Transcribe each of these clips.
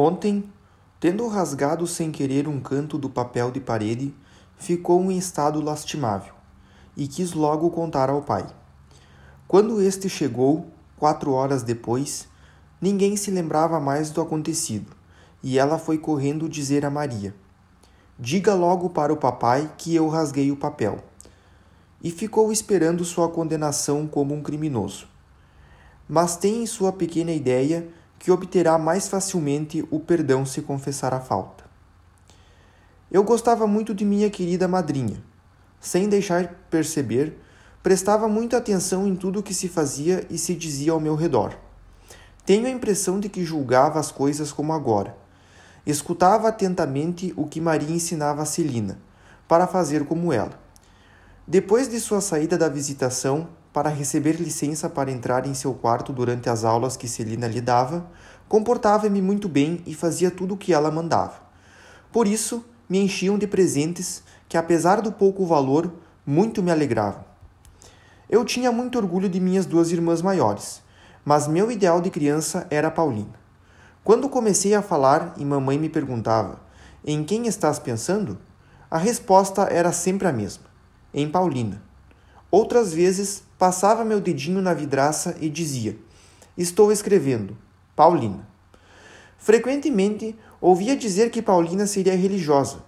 Ontem, tendo rasgado sem querer um canto do papel de parede, ficou em estado lastimável e quis logo contar ao pai. Quando este chegou, quatro horas depois, ninguém se lembrava mais do acontecido e ela foi correndo dizer a Maria: Diga logo para o papai que eu rasguei o papel. E ficou esperando sua condenação como um criminoso. Mas tem em sua pequena ideia que obterá mais facilmente o perdão se confessar a falta. Eu gostava muito de minha querida madrinha. Sem deixar perceber, prestava muita atenção em tudo o que se fazia e se dizia ao meu redor. Tenho a impressão de que julgava as coisas como agora. Escutava atentamente o que Maria ensinava a Celina, para fazer como ela. Depois de sua saída da visitação, para receber licença para entrar em seu quarto durante as aulas que Celina lhe dava, comportava-me muito bem e fazia tudo o que ela mandava. Por isso, me enchiam de presentes que, apesar do pouco valor, muito me alegravam. Eu tinha muito orgulho de minhas duas irmãs maiores, mas meu ideal de criança era Paulina. Quando comecei a falar e mamãe me perguntava: Em quem estás pensando? A resposta era sempre a mesma: Em Paulina. Outras vezes passava meu dedinho na vidraça e dizia: Estou escrevendo, Paulina. Frequentemente ouvia dizer que Paulina seria religiosa,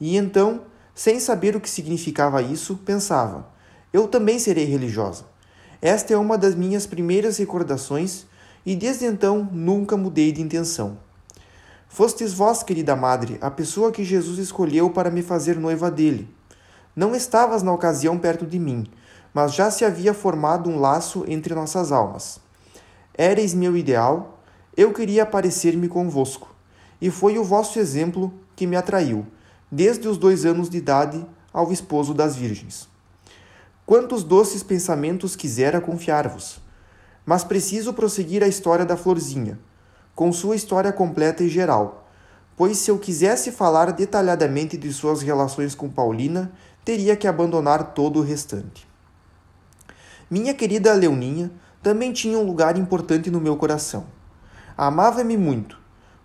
e então, sem saber o que significava isso, pensava: Eu também serei religiosa. Esta é uma das minhas primeiras recordações e desde então nunca mudei de intenção. Fostes vós, querida madre, a pessoa que Jesus escolheu para me fazer noiva dele. Não estavas na ocasião perto de mim, mas já se havia formado um laço entre nossas almas. Éreis meu ideal, eu queria parecer-me convosco, e foi o vosso exemplo que me atraiu, desde os dois anos de idade ao esposo das virgens. Quantos doces pensamentos quisera confiar-vos! Mas preciso prosseguir a história da Florzinha, com sua história completa e geral, pois se eu quisesse falar detalhadamente de suas relações com Paulina, teria que abandonar todo o restante. Minha querida Leoninha também tinha um lugar importante no meu coração. Amava-me muito.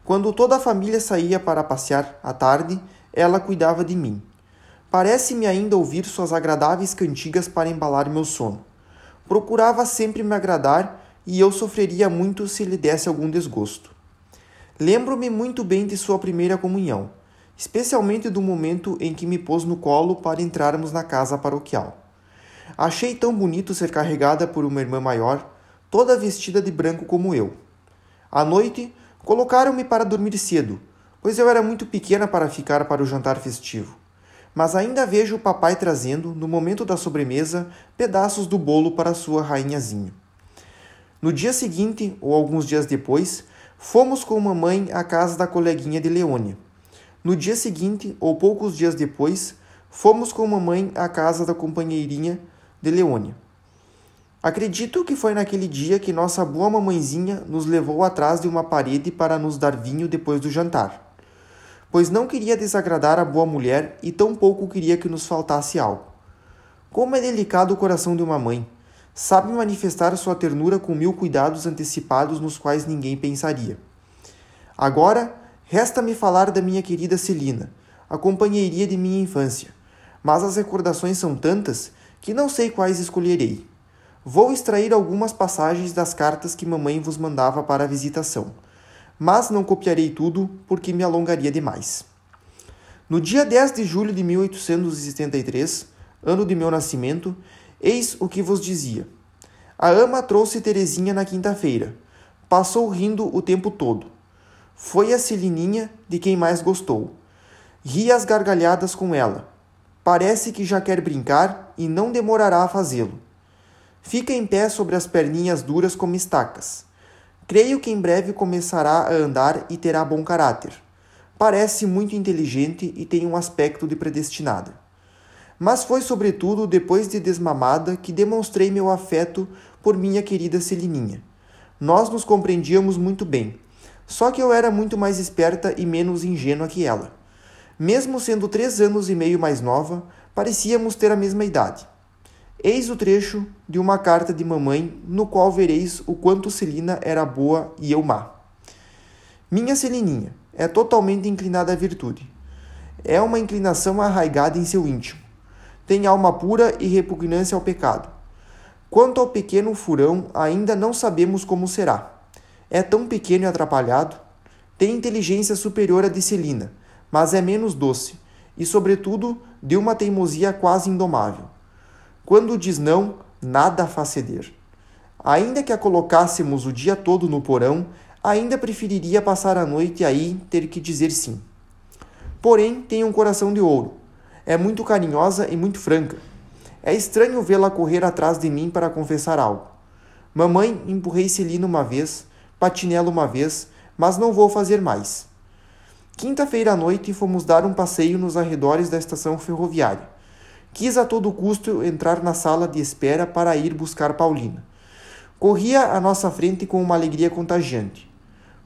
Quando toda a família saía para passear à tarde, ela cuidava de mim. Parece-me ainda ouvir suas agradáveis cantigas para embalar meu sono. Procurava sempre me agradar e eu sofreria muito se lhe desse algum desgosto. Lembro-me muito bem de sua primeira comunhão, especialmente do momento em que me pôs no colo para entrarmos na casa paroquial. Achei tão bonito ser carregada por uma irmã maior, toda vestida de branco como eu. À noite, colocaram-me para dormir cedo, pois eu era muito pequena para ficar para o jantar festivo. Mas ainda vejo o papai trazendo, no momento da sobremesa, pedaços do bolo para sua rainhazinha. No dia seguinte, ou alguns dias depois, fomos com mamãe à casa da coleguinha de Leônia. No dia seguinte, ou poucos dias depois, fomos com mamãe à casa da companheirinha de Leônia. Acredito que foi naquele dia que nossa boa mamãezinha nos levou atrás de uma parede para nos dar vinho depois do jantar, pois não queria desagradar a boa mulher e tampouco queria que nos faltasse algo. Como é delicado o coração de uma mãe, sabe manifestar sua ternura com mil cuidados antecipados nos quais ninguém pensaria. Agora, resta-me falar da minha querida Celina, a companheiria de minha infância, mas as recordações são tantas que não sei quais escolherei. Vou extrair algumas passagens das cartas que mamãe vos mandava para a visitação, mas não copiarei tudo porque me alongaria demais. No dia 10 de julho de 1873, ano de meu nascimento, eis o que vos dizia. A ama trouxe Terezinha na quinta-feira. Passou rindo o tempo todo. Foi a Celininha de quem mais gostou. Ri as gargalhadas com ela. Parece que já quer brincar e não demorará a fazê-lo. Fica em pé sobre as perninhas duras como estacas. Creio que em breve começará a andar e terá bom caráter. Parece muito inteligente e tem um aspecto de predestinada. Mas foi sobretudo depois de desmamada que demonstrei meu afeto por minha querida Celininha. Nós nos compreendíamos muito bem, só que eu era muito mais esperta e menos ingênua que ela. Mesmo sendo três anos e meio mais nova, parecíamos ter a mesma idade. Eis o trecho de uma carta de mamãe, no qual vereis o quanto Celina era boa e eu má. Minha Celininha é totalmente inclinada à virtude. É uma inclinação arraigada em seu íntimo. Tem alma pura e repugnância ao pecado. Quanto ao pequeno furão, ainda não sabemos como será. É tão pequeno e atrapalhado. Tem inteligência superior à de Celina, mas é menos doce e, sobretudo, de uma teimosia quase indomável. Quando diz não, nada faz ceder. Ainda que a colocássemos o dia todo no porão, ainda preferiria passar a noite aí ter que dizer sim. Porém, tem um coração de ouro. É muito carinhosa e muito franca. É estranho vê-la correr atrás de mim para confessar algo. Mamãe, empurrei Celina uma vez, patinela uma vez, mas não vou fazer mais. Quinta-feira à noite fomos dar um passeio nos arredores da estação ferroviária. Quis a todo custo entrar na sala de espera para ir buscar Paulina. Corria à nossa frente com uma alegria contagiante.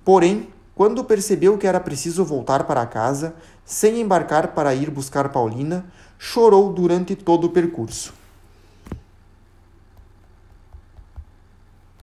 Porém, quando percebeu que era preciso voltar para casa, sem embarcar para ir buscar Paulina, chorou durante todo o percurso.